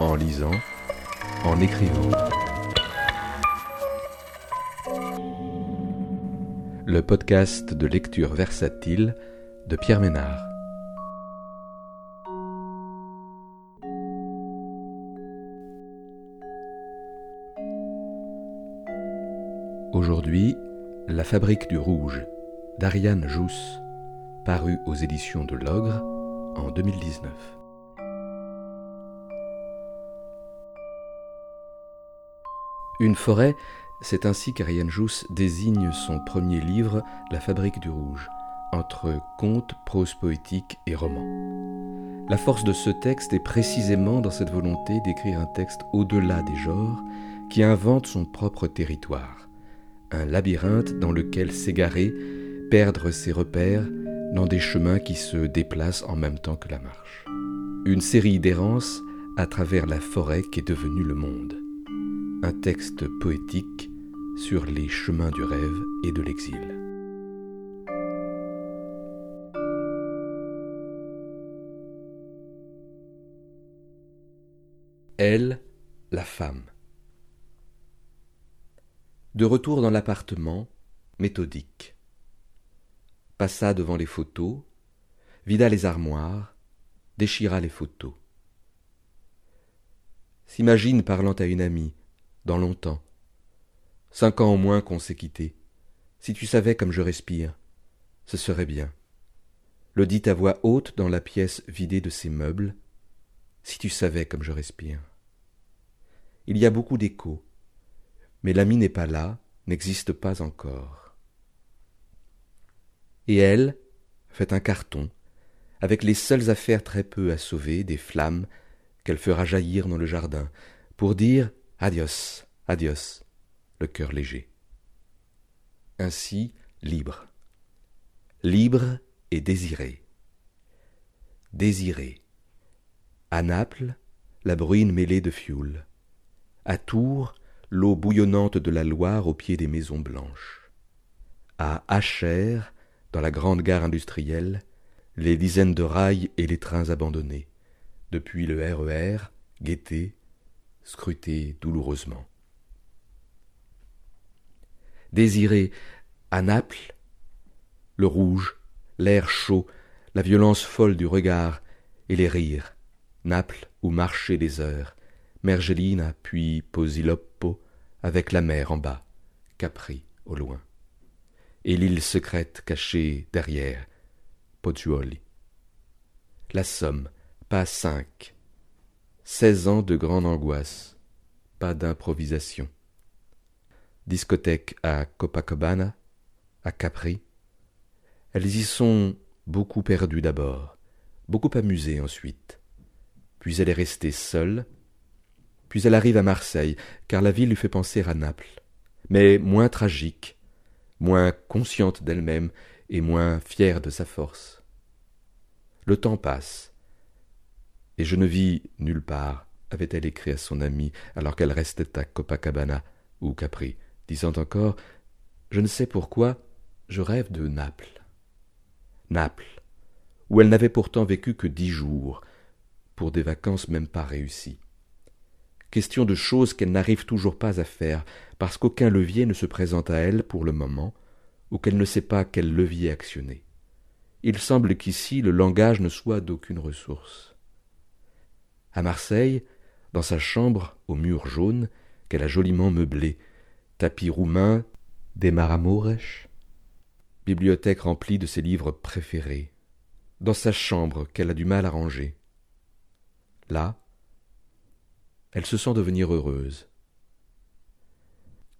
en lisant, en écrivant. Le podcast de lecture versatile de Pierre Ménard. Aujourd'hui, La fabrique du rouge d'Ariane Jousse, paru aux éditions de l'Ogre en 2019. Une forêt, c'est ainsi qu'Ariane Jousse désigne son premier livre, La Fabrique du Rouge, entre contes, prose poétique et roman. La force de ce texte est précisément dans cette volonté d'écrire un texte au-delà des genres, qui invente son propre territoire, un labyrinthe dans lequel s'égarer, perdre ses repères dans des chemins qui se déplacent en même temps que la marche. Une série d'errances à travers la forêt qui est devenue le monde un texte poétique sur les chemins du rêve et de l'exil. Elle, la femme. De retour dans l'appartement, méthodique. Passa devant les photos, vida les armoires, déchira les photos. S'imagine parlant à une amie, dans longtemps. Cinq ans au moins qu'on s'est quitté. Si tu savais comme je respire, ce serait bien. Le dit à voix haute dans la pièce vidée de ses meubles. Si tu savais comme je respire. Il y a beaucoup d'échos, mais l'ami n'est pas là, n'existe pas encore. Et elle fait un carton, avec les seules affaires très peu à sauver, des flammes qu'elle fera jaillir dans le jardin, pour dire Adios, adios, le cœur léger. Ainsi, libre. Libre et désiré. Désiré. À Naples, la bruine mêlée de fioul. À Tours, l'eau bouillonnante de la Loire au pied des maisons blanches. À Achères, dans la grande gare industrielle, les dizaines de rails et les trains abandonnés. Depuis le RER, Gaîté, scruté douloureusement. Désiré à Naples, le rouge, l'air chaud, la violence folle du regard et les rires, Naples où marchaient les heures, Mergellina puis Posiloppo avec la mer en bas, Capri au loin, et l'île secrète cachée derrière, Pozzuoli. La somme, pas cinq, Seize ans de grande angoisse, pas d'improvisation. Discothèque à Copacabana, à Capri. Elles y sont beaucoup perdues d'abord, beaucoup amusées ensuite. Puis elle est restée seule, puis elle arrive à Marseille, car la ville lui fait penser à Naples, mais moins tragique, moins consciente d'elle-même et moins fière de sa force. Le temps passe, et je ne vis nulle part, avait-elle écrit à son amie alors qu'elle restait à Copacabana ou Capri, disant encore Je ne sais pourquoi, je rêve de Naples. Naples, où elle n'avait pourtant vécu que dix jours, pour des vacances même pas réussies. Question de choses qu'elle n'arrive toujours pas à faire, parce qu'aucun levier ne se présente à elle pour le moment, ou qu'elle ne sait pas quel levier actionner. Il semble qu'ici le langage ne soit d'aucune ressource. À Marseille, dans sa chambre aux murs jaunes, qu'elle a joliment meublée, tapis roumain, des maramores, bibliothèque remplie de ses livres préférés, dans sa chambre qu'elle a du mal à ranger. Là, elle se sent devenir heureuse.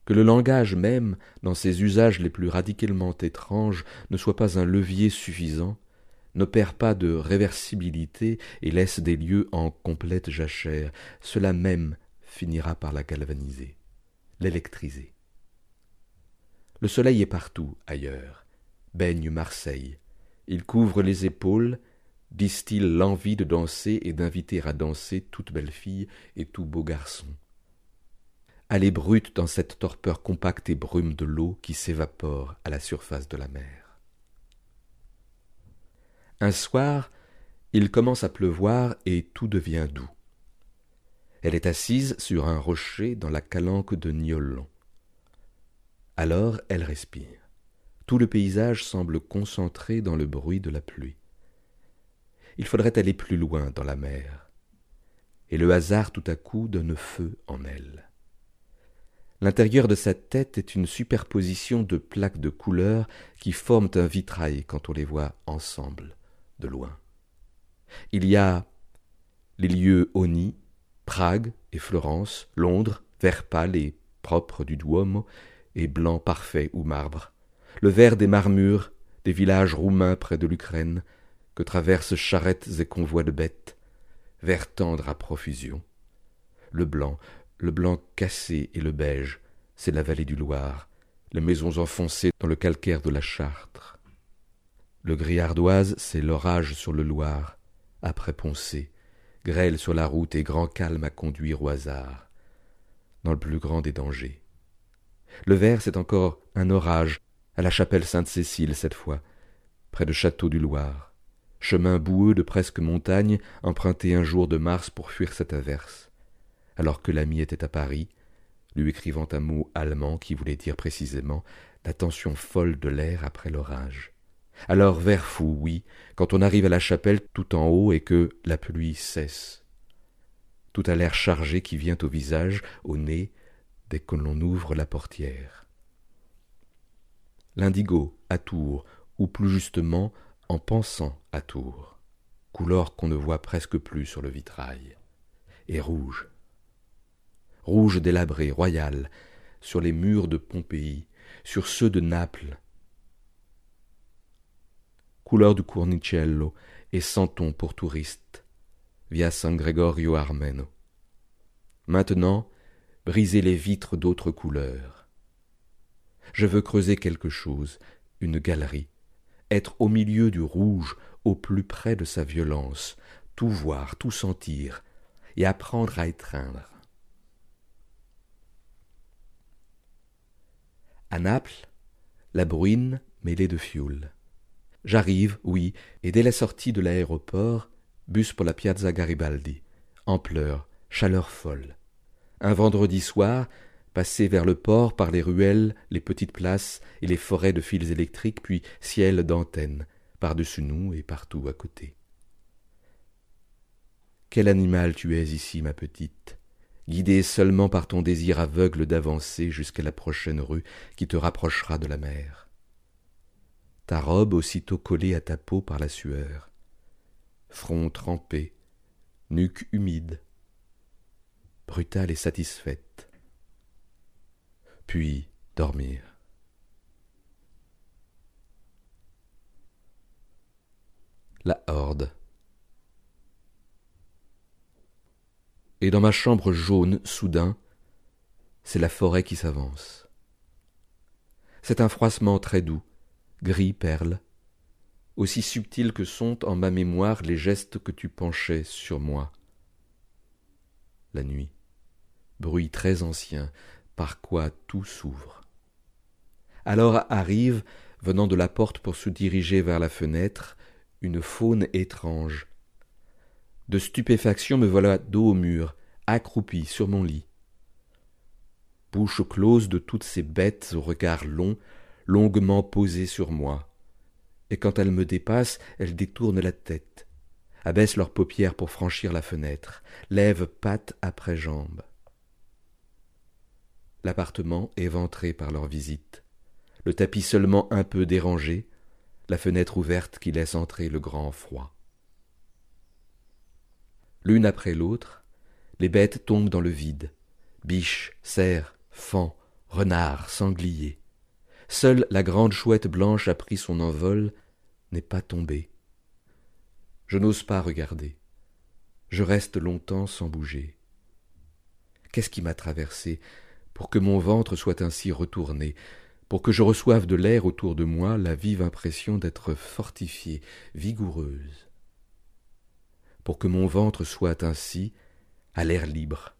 Que le langage même, dans ses usages les plus radicalement étranges, ne soit pas un levier suffisant, n'opère pas de réversibilité et laisse des lieux en complète jachère, cela même finira par la galvaniser, l'électriser. Le soleil est partout ailleurs, baigne Marseille, il couvre les épaules, distille l'envie de danser et d'inviter à danser toute belle fille et tout beau garçon. Allez brute dans cette torpeur compacte et brume de l'eau qui s'évapore à la surface de la mer. Un soir, il commence à pleuvoir et tout devient doux. Elle est assise sur un rocher dans la calanque de Niolon. Alors elle respire. Tout le paysage semble concentré dans le bruit de la pluie. Il faudrait aller plus loin dans la mer. Et le hasard tout à coup donne feu en elle. L'intérieur de sa tête est une superposition de plaques de couleurs qui forment un vitrail quand on les voit ensemble, de loin. Il y a les lieux Oni, Prague et Florence, Londres, vert pâle et propre du Duomo, et blanc parfait ou marbre, le vert des marmures, des villages roumains près de l'Ukraine, que traversent charrettes et convois de bêtes, vert tendre à profusion. Le blanc, le blanc cassé et le beige, c'est la vallée du Loir, les maisons enfoncées dans le calcaire de la Chartre. Le gris ardoise, c'est l'orage sur le Loir, après Poncé, grêle sur la route et grand calme à conduire au hasard, dans le plus grand des dangers. Le vert, c'est encore un orage, à la chapelle Sainte-Cécile cette fois, près de Château du Loir, chemin boueux de presque montagne, emprunté un jour de mars pour fuir cette averse, alors que l'ami était à Paris, lui écrivant un mot allemand qui voulait dire précisément la tension folle de l'air après l'orage. Alors vert fou, oui, quand on arrive à la chapelle tout en haut et que la pluie cesse. Tout à l'air chargé qui vient au visage, au nez, dès que l'on ouvre la portière. L'indigo à Tours, ou plus justement en pensant à Tours, couleur qu'on ne voit presque plus sur le vitrail, et rouge. Rouge délabré, royal, sur les murs de Pompéi, sur ceux de Naples, couleur du Cornicello et Santon pour touristes, via San Gregorio Armeno. Maintenant, briser les vitres d'autres couleurs. Je veux creuser quelque chose, une galerie, être au milieu du rouge, au plus près de sa violence, tout voir, tout sentir, et apprendre à étreindre. À Naples, la bruine mêlée de fioul. J'arrive, oui, et dès la sortie de l'aéroport, bus pour la Piazza Garibaldi, ampleur, chaleur folle. Un vendredi soir, passé vers le port par les ruelles, les petites places et les forêts de fils électriques, puis ciel d'antennes, par-dessus nous et partout à côté. Quel animal tu es ici, ma petite, guidée seulement par ton désir aveugle d'avancer jusqu'à la prochaine rue qui te rapprochera de la mer ta robe aussitôt collée à ta peau par la sueur, front trempé, nuque humide, brutale et satisfaite, puis dormir. La horde. Et dans ma chambre jaune, soudain, c'est la forêt qui s'avance. C'est un froissement très doux, gris perle, aussi subtil que sont en ma mémoire les gestes que tu penchais sur moi. La nuit, bruit très ancien, par quoi tout s'ouvre. Alors arrive, venant de la porte pour se diriger vers la fenêtre, une faune étrange. De stupéfaction me voilà dos au mur, accroupi sur mon lit. Bouche close de toutes ces bêtes au regard long, longuement posées sur moi, et quand elles me dépassent, elles détournent la tête, abaissent leurs paupières pour franchir la fenêtre, lèvent pattes après jambes. L'appartement est ventré par leur visite, le tapis seulement un peu dérangé, la fenêtre ouverte qui laisse entrer le grand froid. L'une après l'autre, les bêtes tombent dans le vide, biches, cerfs, fans, renards, sangliers. Seule la grande chouette blanche a pris son envol, n'est pas tombée. Je n'ose pas regarder. Je reste longtemps sans bouger. Qu'est-ce qui m'a traversé pour que mon ventre soit ainsi retourné, pour que je reçoive de l'air autour de moi la vive impression d'être fortifiée, vigoureuse, pour que mon ventre soit ainsi à l'air libre,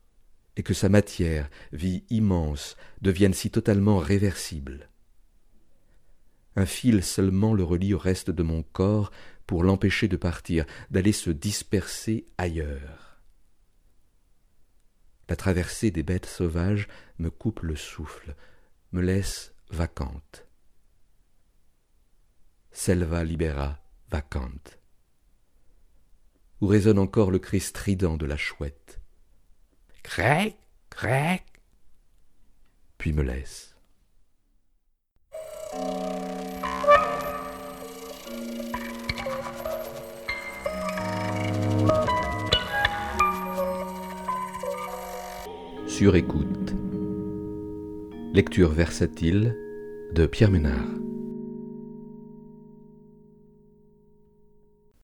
et que sa matière, vie immense, devienne si totalement réversible? Un fil seulement le relie au reste de mon corps pour l'empêcher de partir, d'aller se disperser ailleurs. La traversée des bêtes sauvages me coupe le souffle, me laisse vacante. Selva libera vacante. Où résonne encore le cri strident de la chouette. Crec, crec, puis me laisse. Sur. Lecture versatile de Pierre Ménard.